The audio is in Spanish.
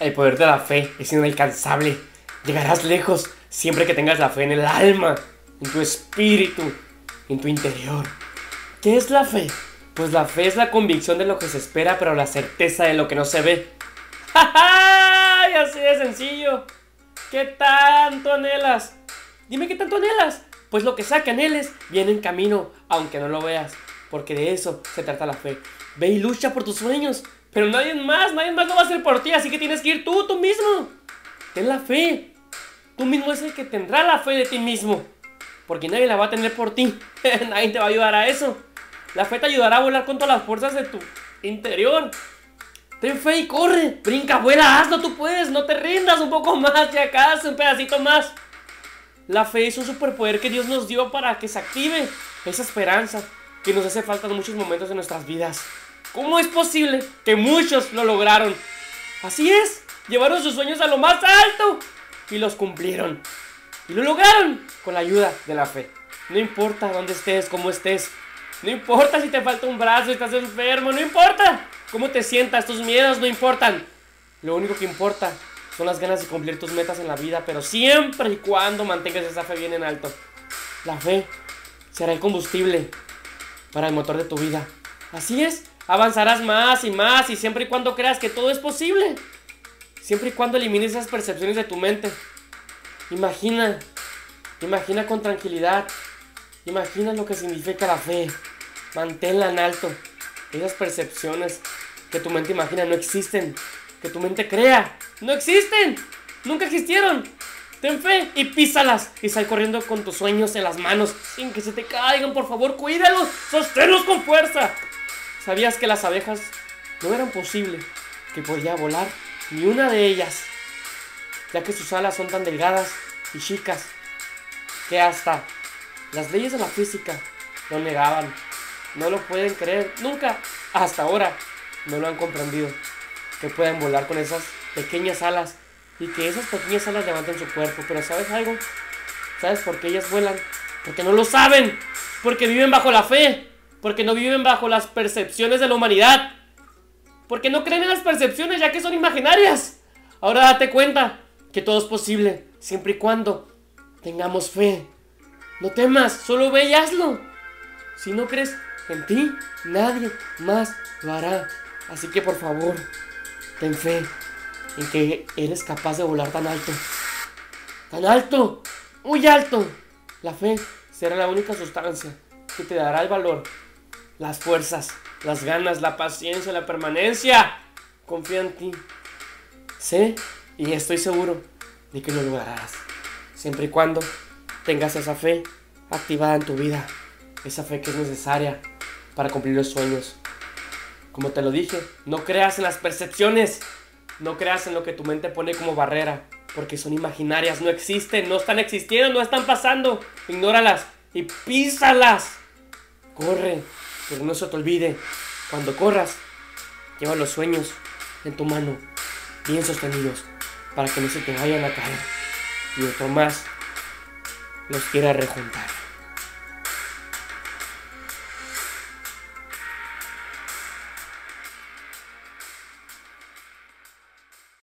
El poder de la fe es inalcanzable. Llegarás lejos siempre que tengas la fe en el alma, en tu espíritu, en tu interior. ¿Qué es la fe? Pues la fe es la convicción de lo que se espera, pero la certeza de lo que no se ve. ¡Ja, Y así de sencillo. ¿Qué tanto anhelas? Dime qué tanto anhelas. Pues lo que sea que anheles viene en camino, aunque no lo veas. Porque de eso se trata la fe. Ve y lucha por tus sueños. Pero nadie más, nadie más lo va a hacer por ti. Así que tienes que ir tú, tú mismo. Ten la fe. Tú mismo es el que tendrá la fe de ti mismo. Porque nadie la va a tener por ti. nadie te va a ayudar a eso. La fe te ayudará a volar con todas las fuerzas de tu interior. Ten fe y corre. Brinca, vuela, hazlo, tú puedes. No te rindas un poco más, ya acaso, un pedacito más. La fe es un superpoder que Dios nos dio para que se active esa esperanza que nos hace falta en muchos momentos de nuestras vidas. ¿Cómo es posible que muchos lo lograron? Así es, llevaron sus sueños a lo más alto y los cumplieron. Y lo lograron con la ayuda de la fe. No importa dónde estés, cómo estés, no importa si te falta un brazo, estás enfermo, no importa cómo te sientas, tus miedos no importan. Lo único que importa son las ganas de cumplir tus metas en la vida, pero siempre y cuando mantengas esa fe bien en alto. La fe será el combustible para el motor de tu vida. Así es, avanzarás más y más y siempre y cuando creas que todo es posible. Siempre y cuando elimines esas percepciones de tu mente. Imagina, imagina con tranquilidad Imagina lo que significa la fe. Manténla en alto. Esas percepciones que tu mente imagina no existen. Que tu mente crea. No existen. Nunca existieron. Ten fe y písalas. Y sal corriendo con tus sueños en las manos. Sin que se te caigan, por favor, cuídalos. Sosténlos con fuerza. ¿Sabías que las abejas no eran posible que podía volar ni una de ellas? Ya que sus alas son tan delgadas y chicas que hasta las leyes de la física lo negaban. No lo pueden creer. Nunca, hasta ahora, no lo han comprendido. Que pueden volar con esas pequeñas alas y que esas pequeñas alas levanten su cuerpo. Pero ¿sabes algo? ¿Sabes por qué ellas vuelan? Porque no lo saben. Porque viven bajo la fe. Porque no viven bajo las percepciones de la humanidad. Porque no creen en las percepciones ya que son imaginarias. Ahora date cuenta que todo es posible siempre y cuando tengamos fe. No temas, solo ve y hazlo. Si no crees en ti, nadie más lo hará. Así que por favor, ten fe en que eres capaz de volar tan alto. Tan alto, muy alto. La fe será la única sustancia que te dará el valor, las fuerzas, las ganas, la paciencia, la permanencia. Confía en ti. Sé y estoy seguro de que lo lograrás. Siempre y cuando tengas esa fe activada en tu vida, esa fe que es necesaria para cumplir los sueños. Como te lo dije, no creas en las percepciones, no creas en lo que tu mente pone como barrera, porque son imaginarias, no existen, no están existiendo, no están pasando. Ignóralas y písalas. Corre, pero no se te olvide, cuando corras, lleva los sueños en tu mano, bien sostenidos, para que no se te vayan a caer. Y otro más los quiera rejuntar.